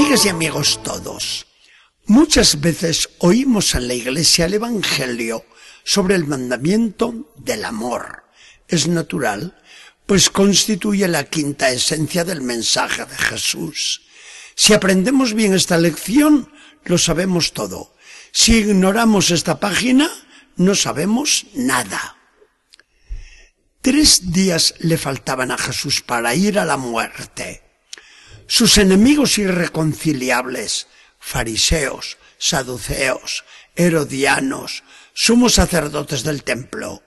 Amigas y amigos todos, muchas veces oímos en la iglesia el Evangelio sobre el mandamiento del amor. Es natural, pues constituye la quinta esencia del mensaje de Jesús. Si aprendemos bien esta lección, lo sabemos todo. Si ignoramos esta página, no sabemos nada. Tres días le faltaban a Jesús para ir a la muerte. Sus enemigos irreconciliables, fariseos, saduceos, herodianos, sumos sacerdotes del templo,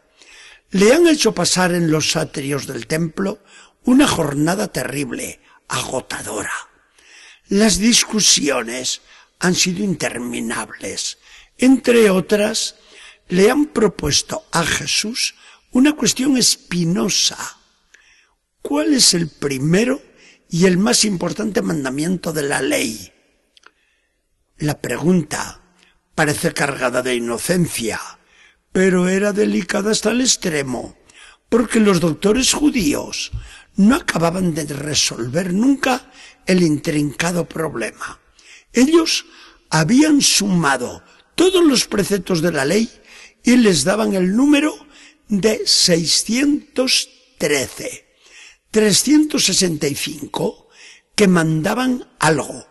le han hecho pasar en los atrios del templo una jornada terrible, agotadora. Las discusiones han sido interminables. Entre otras, le han propuesto a Jesús una cuestión espinosa. ¿Cuál es el primero y el más importante mandamiento de la ley. La pregunta parece cargada de inocencia, pero era delicada hasta el extremo, porque los doctores judíos no acababan de resolver nunca el intrincado problema. Ellos habían sumado todos los preceptos de la ley y les daban el número de 613. 365 que mandaban algo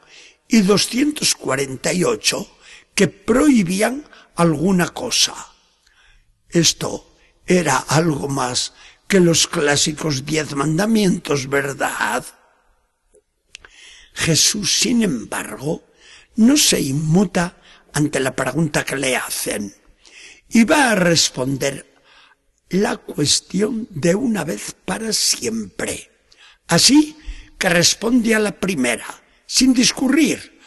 y 248 que prohibían alguna cosa. Esto era algo más que los clásicos diez mandamientos, ¿verdad? Jesús, sin embargo, no se inmuta ante la pregunta que le hacen y va a responder la cuestión de una vez para siempre. Así que responde a la primera, sin discurrir,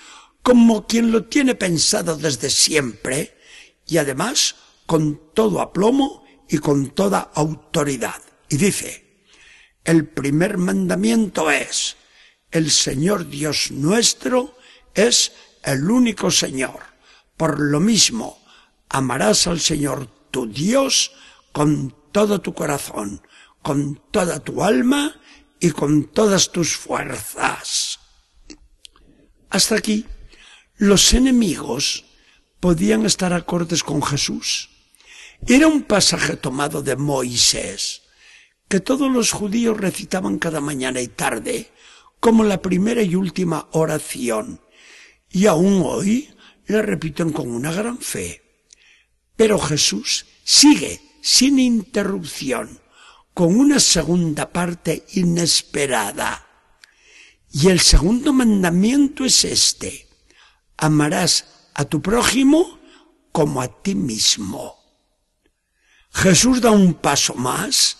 como quien lo tiene pensado desde siempre, y además con todo aplomo y con toda autoridad. Y dice, el primer mandamiento es, el Señor Dios nuestro es el único Señor. Por lo mismo, amarás al Señor tu Dios con todo tu corazón, con toda tu alma y con todas tus fuerzas. Hasta aquí, los enemigos podían estar acordes con Jesús. Era un pasaje tomado de Moisés, que todos los judíos recitaban cada mañana y tarde, como la primera y última oración, y aún hoy la repiten con una gran fe. Pero Jesús sigue sin interrupción, con una segunda parte inesperada. Y el segundo mandamiento es este. Amarás a tu prójimo como a ti mismo. Jesús da un paso más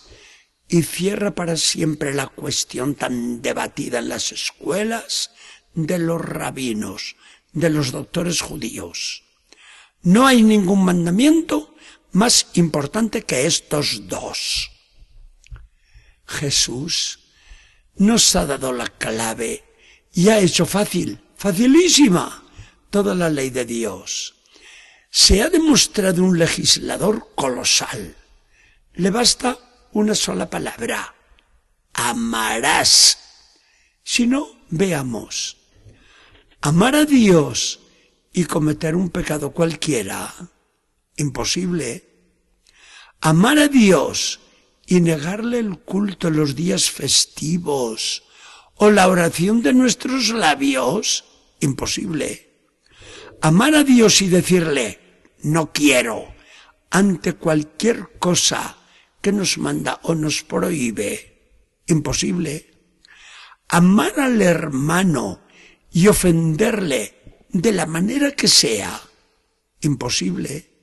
y cierra para siempre la cuestión tan debatida en las escuelas de los rabinos, de los doctores judíos. No hay ningún mandamiento más importante que estos dos. Jesús nos ha dado la clave y ha hecho fácil, facilísima, toda la ley de Dios. Se ha demostrado un legislador colosal. Le basta una sola palabra. Amarás. Si no, veamos. Amar a Dios y cometer un pecado cualquiera Imposible. Amar a Dios y negarle el culto en los días festivos o la oración de nuestros labios. Imposible. Amar a Dios y decirle, no quiero, ante cualquier cosa que nos manda o nos prohíbe. Imposible. Amar al hermano y ofenderle de la manera que sea. Imposible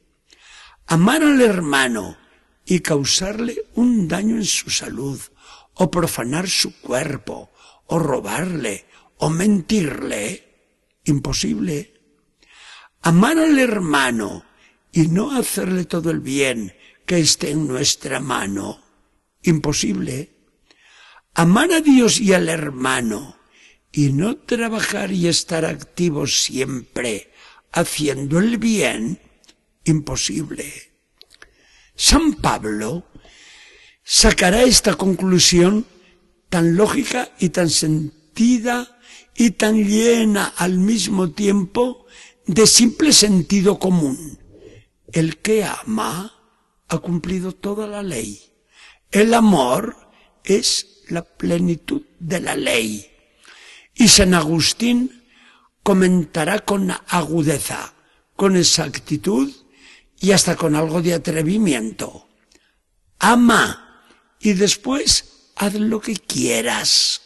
amar al hermano y causarle un daño en su salud, o profanar su cuerpo, o robarle, o mentirle, imposible. Amar al hermano y no hacerle todo el bien que esté en nuestra mano, imposible. Amar a Dios y al hermano y no trabajar y estar activos siempre haciendo el bien, imposible. San Pablo sacará esta conclusión tan lógica y tan sentida y tan llena al mismo tiempo de simple sentido común. El que ama ha cumplido toda la ley. El amor es la plenitud de la ley. Y San Agustín comentará con agudeza, con exactitud y hasta con algo de atrevimiento. Ama y después haz lo que quieras,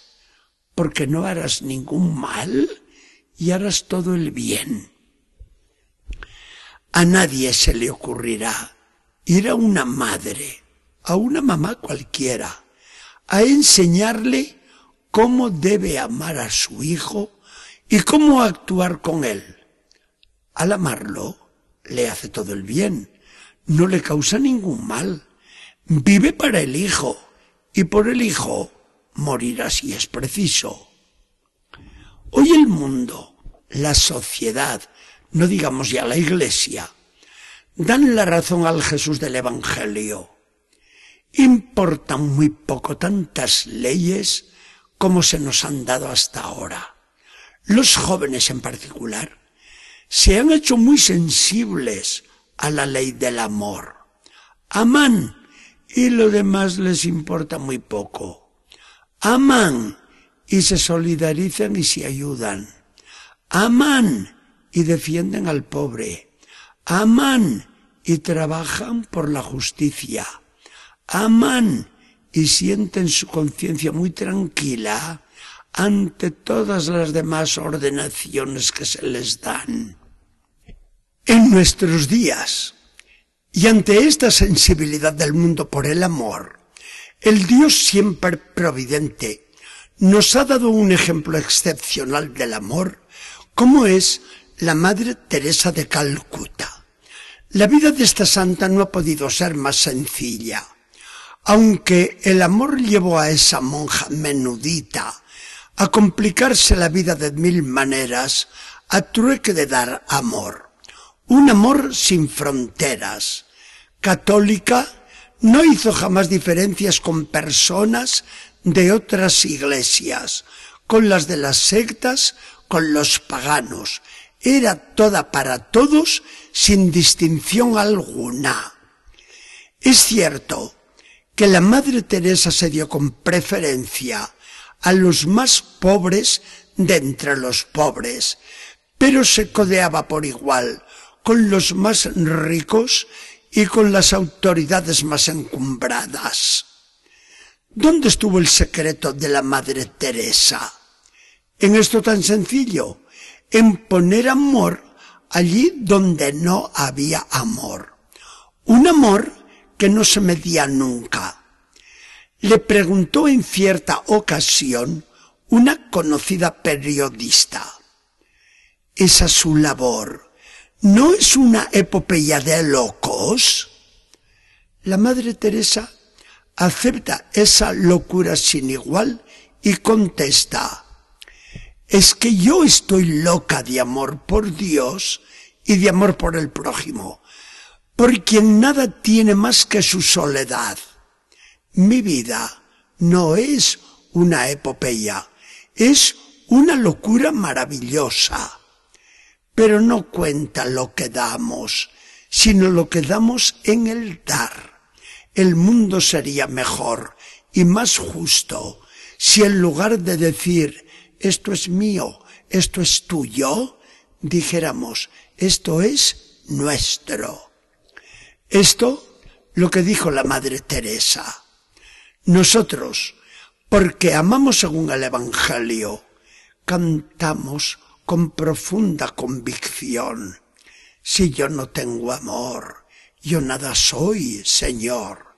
porque no harás ningún mal y harás todo el bien. A nadie se le ocurrirá ir a una madre, a una mamá cualquiera, a enseñarle cómo debe amar a su hijo y cómo actuar con él. Al amarlo, le hace todo el bien, no le causa ningún mal. Vive para el hijo y por el hijo morirá si es preciso. Hoy el mundo, la sociedad, no digamos ya la iglesia, dan la razón al Jesús del Evangelio. Importan muy poco tantas leyes como se nos han dado hasta ahora. Los jóvenes en particular se han hecho muy sensibles a la ley del amor. Aman y lo demás les importa muy poco. Aman y se solidarizan y se ayudan. Aman y defienden al pobre. Aman y trabajan por la justicia. Aman y sienten su conciencia muy tranquila ante todas las demás ordenaciones que se les dan. En nuestros días, y ante esta sensibilidad del mundo por el amor, el Dios siempre providente nos ha dado un ejemplo excepcional del amor, como es la Madre Teresa de Calcuta. La vida de esta santa no ha podido ser más sencilla. Aunque el amor llevó a esa monja menudita a complicarse la vida de mil maneras a trueque de dar amor. Un amor sin fronteras. Católica, no hizo jamás diferencias con personas de otras iglesias, con las de las sectas, con los paganos. Era toda para todos sin distinción alguna. Es cierto que la Madre Teresa se dio con preferencia a los más pobres de entre los pobres, pero se codeaba por igual con los más ricos y con las autoridades más encumbradas. ¿Dónde estuvo el secreto de la Madre Teresa? En esto tan sencillo, en poner amor allí donde no había amor. Un amor que no se medía nunca, le preguntó en cierta ocasión una conocida periodista. ¿Esa su labor no es una epopeya de locos? La Madre Teresa acepta esa locura sin igual y contesta, es que yo estoy loca de amor por Dios y de amor por el prójimo, por quien nada tiene más que su soledad. Mi vida no es una epopeya, es una locura maravillosa. Pero no cuenta lo que damos, sino lo que damos en el dar. El mundo sería mejor y más justo si en lugar de decir esto es mío, esto es tuyo, dijéramos esto es nuestro. Esto lo que dijo la Madre Teresa. Nosotros, porque amamos según el Evangelio, cantamos con profunda convicción. Si yo no tengo amor, yo nada soy, Señor.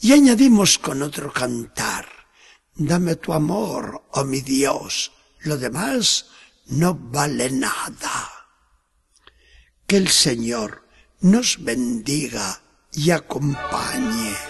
Y añadimos con otro cantar, dame tu amor, oh mi Dios, lo demás no vale nada. Que el Señor nos bendiga y acompañe.